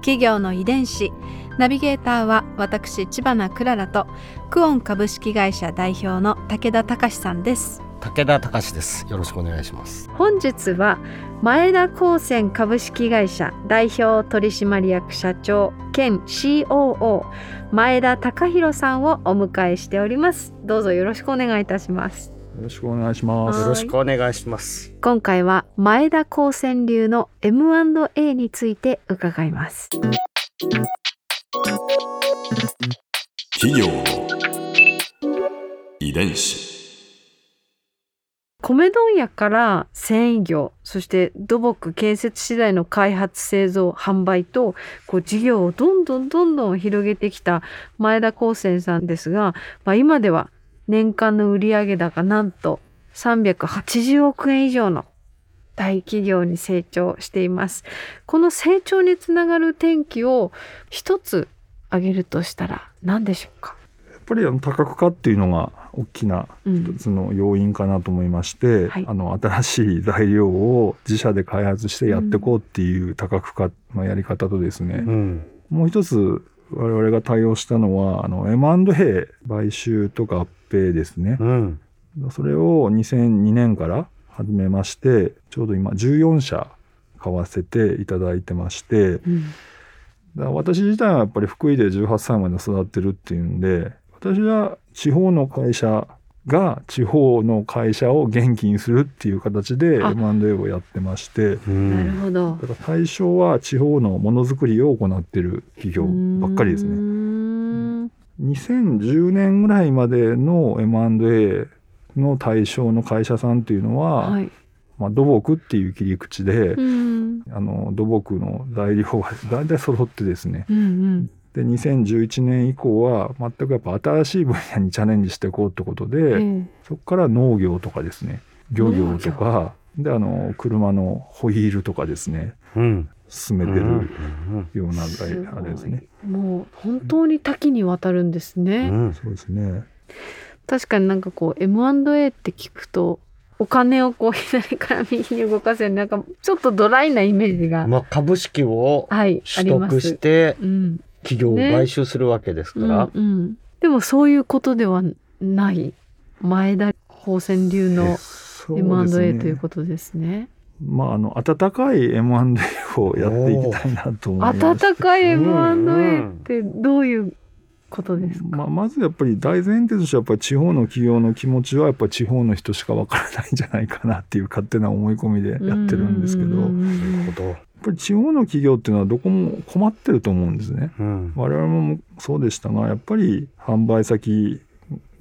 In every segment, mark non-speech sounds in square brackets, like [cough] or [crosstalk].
企業の遺伝子。ナビゲーターは私千葉なクララとクオン株式会社代表の武田隆さんです。武田隆です。よろしくお願いします。本日は前田高専株式会社代表取締役社長兼 COO 前田隆弘さんをお迎えしております。どうぞよろしくお願いいたしますよろしくお願いします。よろしくお願いします今回は前田高専流の M&A について伺います企業の遺伝子。米問屋から繊維業そして土木建設資材の開発製造販売とこう事業をどんどんどんどん広げてきた前田高専さんですが、まあ、今では年間の売上高なんと380億円以上の大企業に成長しています。この成長につながる転機を一つ挙げるとしたら何でしょうか、やっぱりあの多角化っていうのが大きなうん。一つの要因かなと思いまして、はい。あの新しい材料を自社で開発してやっていこうっていう多角化のやり方とですね、うん。もう一つ我々が対応したのはあの M&A 買収と合併ですね。うんそれを2002年から始めましてちょうど今14社買わせていただいてまして、うん私自体はやっぱり福井で18歳まで育ってるっていうんで私は地方の会社が地方の会社を元気にするっていう形であ M&A をやってましてうんなるほど。だから対象は地方のものづくりを行ってる企業ばっかりですね。ん2010年ぐらいまでの M&A の対象の会社さんっていうのは、はい。まあ、土木っていう切り口で、うん。あの土木の材料が大体揃ってですね。うんうん。で2011年以降は全くやっぱ新しい分野にチャレンジしていこうってことで、ええ。そこから農業とかですね。漁業とかであの車のホイールとかですね。うん進めてるようなあれですね。もう本当に多岐にわたるんですね。うんそうですね。確かになんかこう M&A って聞くとお金をこう左から右に動かせるなんかちょっとドライなイメージが、まあ株式をはいあ取ります。得してうん企業を買収するわけですかうんら、うん、でもそういうことではない前田高専流の M&A ねということですね。まああの温かい M&A をやっていきたいなと思います。温かいうん。M&A ってどういうことですか、まあ、まずやっぱり大前提としてはやっぱり地方の企業の気持ちはやっぱり地方の人しかわからないんじゃないかなっていう勝手な思い込みでやってるんですけどなるほど、ぱり地方の企業っていうのはどこも困ってると思うんですね。うん。我々もそうでしたがやっぱり販売先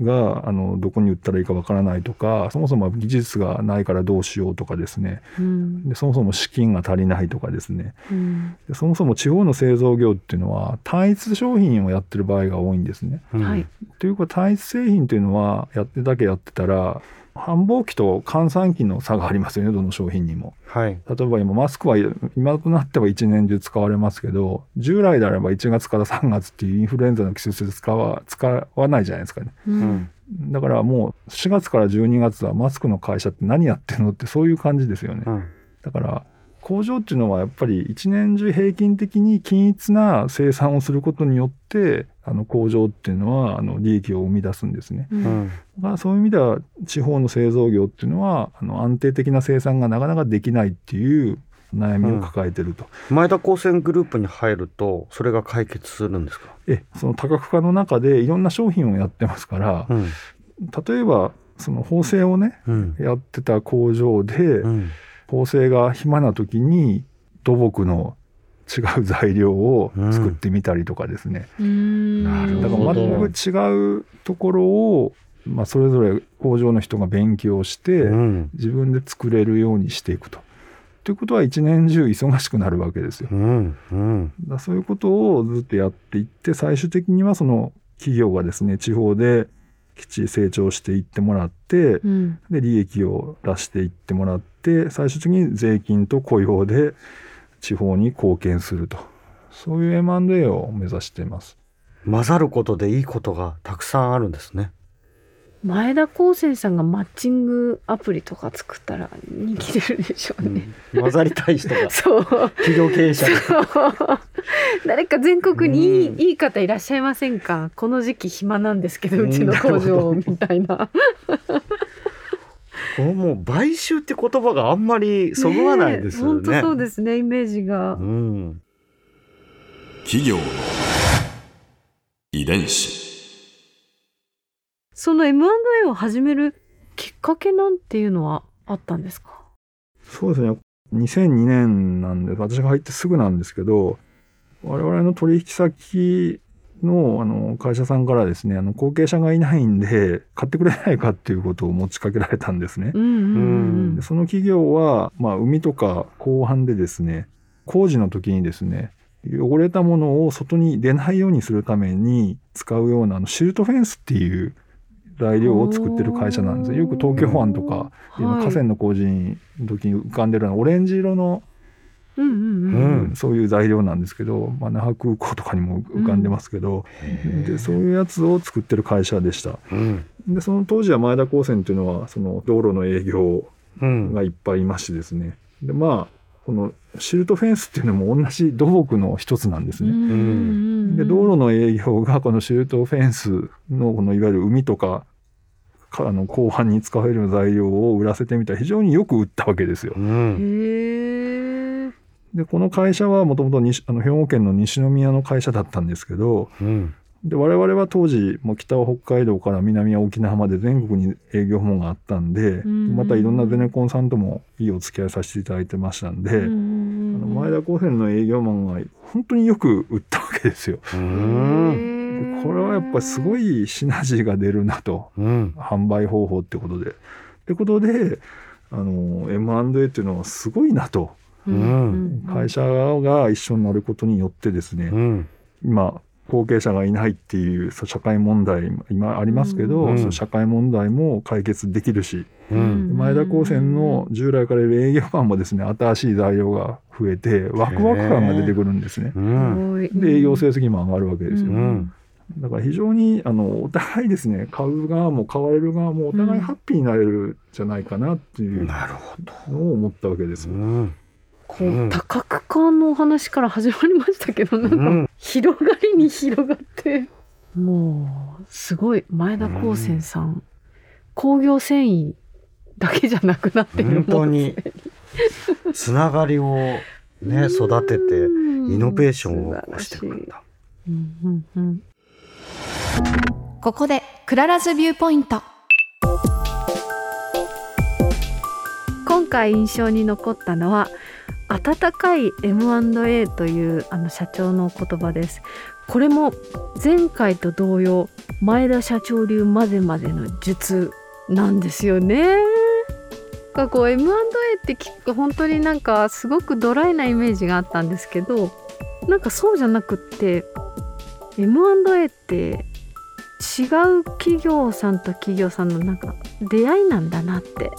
があのどこに売ったらいいかわからないとかそもそも技術がないからどうしようとかですね。うん。でそもそも資金が足りないとかですね。うん。でそもそも地方の製造業っていうのは単一商品をやってる場合が多いんですね。うん。はい。というか単一製品というのはやってだけやってたら繁忙期と換算期の差がありますよねどの商品にも。はい例えば今マスクは今となっては1年中使われますけど従来であれば1月から3月っていうインフルエンザの季節で使わ使わないじゃないですかね。ううんんだからもう4月から12月はマスクの会社って何やってんのってそういう感じですよね。うんだから工場っていうのはやっぱり一年中平均的に均一な生産をすることによってあの工場っていうのはあの利益を生み出すんですね。ううん。んまあ、そういう意味では地方の製造業っていうのはあの安定的な生産がなかなかできないっていう悩みを抱えてると、前田高専グループに入るとそれが解決するんですか、えその多角化の中でいろんな商品をやってますからうん。例えばその縫製をねうん。やってた工場でうん。縫製が暇な時に土木の違う材料を作ってみたりとかですね、うん。だから全く違うところを、まあ、それぞれ工場の人が勉強して、うん。自分で作れるようにしていくと。っていうことは一年中忙しくなるわけですよ。うんうん。だそういうことをずっとやっていって最終的にはその企業がですね地方できっちり成長していってもらってうん。で利益を出していってもらって最終的に税金と雇用で地方に貢献するとそういう M&A を目指しています。混ざることでいいことがたくさんあるんですね。前田光生さんがマッチングアプリとか作ったら人気出るでしょうね。混ざりたい人が [laughs] そう。企業経営者が誰か全国にいい,、うんいい方いらっしゃいませんか？この時期暇なんですけどうちの工場みたいな。このもう買収って言葉があんまりそぐわないですよ本当ね。そうですねイメージが。うん企業の遺伝子その M&A を始めるきっかけなんていうのはあったんですか？そうですね2002年なんで私が入ってすぐなんですけど我々の取引先のあの会社さんからですねあの後継者がいないんで買ってくれないかっていうことを持ちかけられたんですね。うんうんうんでその企業は、まあ、海とか港湾でですね工事の時にですね汚れたものを外に出ないようにするために使うようなあのシルトフェンスっていう材料を作ってる会社なんですねよく東京湾とか、今河川の工事の時に浮かんでるようなオレンジ色の、そういう材料なんですけど、まあ、那覇空港とかにも浮かんでますけど、でそういうやつを作ってる会社でした。うんでその当時は前田高専っていうのはその道路の営業うんがいっぱいいましてですね。で、まあ、このシルトフェンスっていうのも同じ土木の一つなんですね。んで、道路の営業がこのシルトフェンスのこのいわゆる海とか、かあの後半に使われる材料を売らせてみたら非常によく売ったわけですよう。んへえ。で、この会社はもともと西あの兵庫県の西宮の会社だったんですけど、うん。で我々は当時もう北は北海道から南は沖縄まで全国に営業網があったんで、んまたいろんなゼネコンさんともいいお付き合いさせていただいてましたんで、あの前田高専の営業マンが本当によく売ったわけですよ。うん。でこれはやっぱりすごいシナジーが出るなと。うん。販売方法ってことで。ってことであの M&A っていうのはすごいなと。うん会社が一緒になることによってですね、今後継者がいないっていう社会問題今ありますけど、うん。そう社会問題も解決できるし、うん。前田高専の従来から営業マンもですね新しい材料が増えてワクワク感が出てくるん。ですね。うん。で営業成績も上がるわけですよ。だから非常にあのお互いですね買う側も買われる側もお互いハッピーになれるじゃないかなっていうなるほどのを思ったわけです。うん。こうんう多角化のお話から始まりましたけどなんかうん広がりに広がって。もうすごい前田工繊さん、工業繊維だけじゃなくなってる本当に。つながりをね育ててイノベーションを起こしていくんだ。うんうんうん。ここで Clara's Viewpoint。今回印象に残ったのは温かい M&A というあの社長の言葉です。これも前回と同様前田社長流までまでの術なんですよね。かこう M&A って聞くと本当になんかすごくドライなイメージがあったんですけどなんかそうじゃなくって M&A って違う企業さんと企業さんのなんか出会いなんだなって。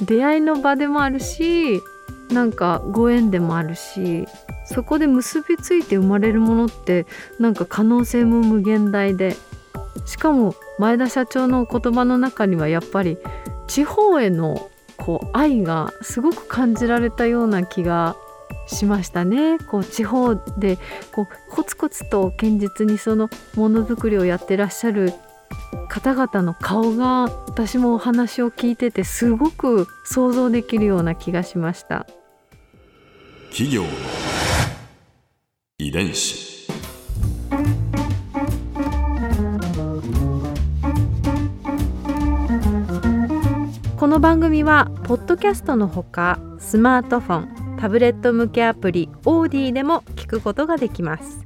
出会いの場でもあるしなんかご縁でもあるしそこで結びついて生まれるものってなんか可能性も無限大でしかも前田社長の言葉の中にはやっぱり地方へのこう愛がすごく感じられたような気がしましたね。こう地方でこうコツコツと堅実にそのものづくりをやってらっしゃる方々の顔が私もお話を聞いててすごく想像できるような気がしました。企業の遺伝子この番組はポッドキャストのほかスマートフォンタブレット向けアプリオーディでも聞くことができます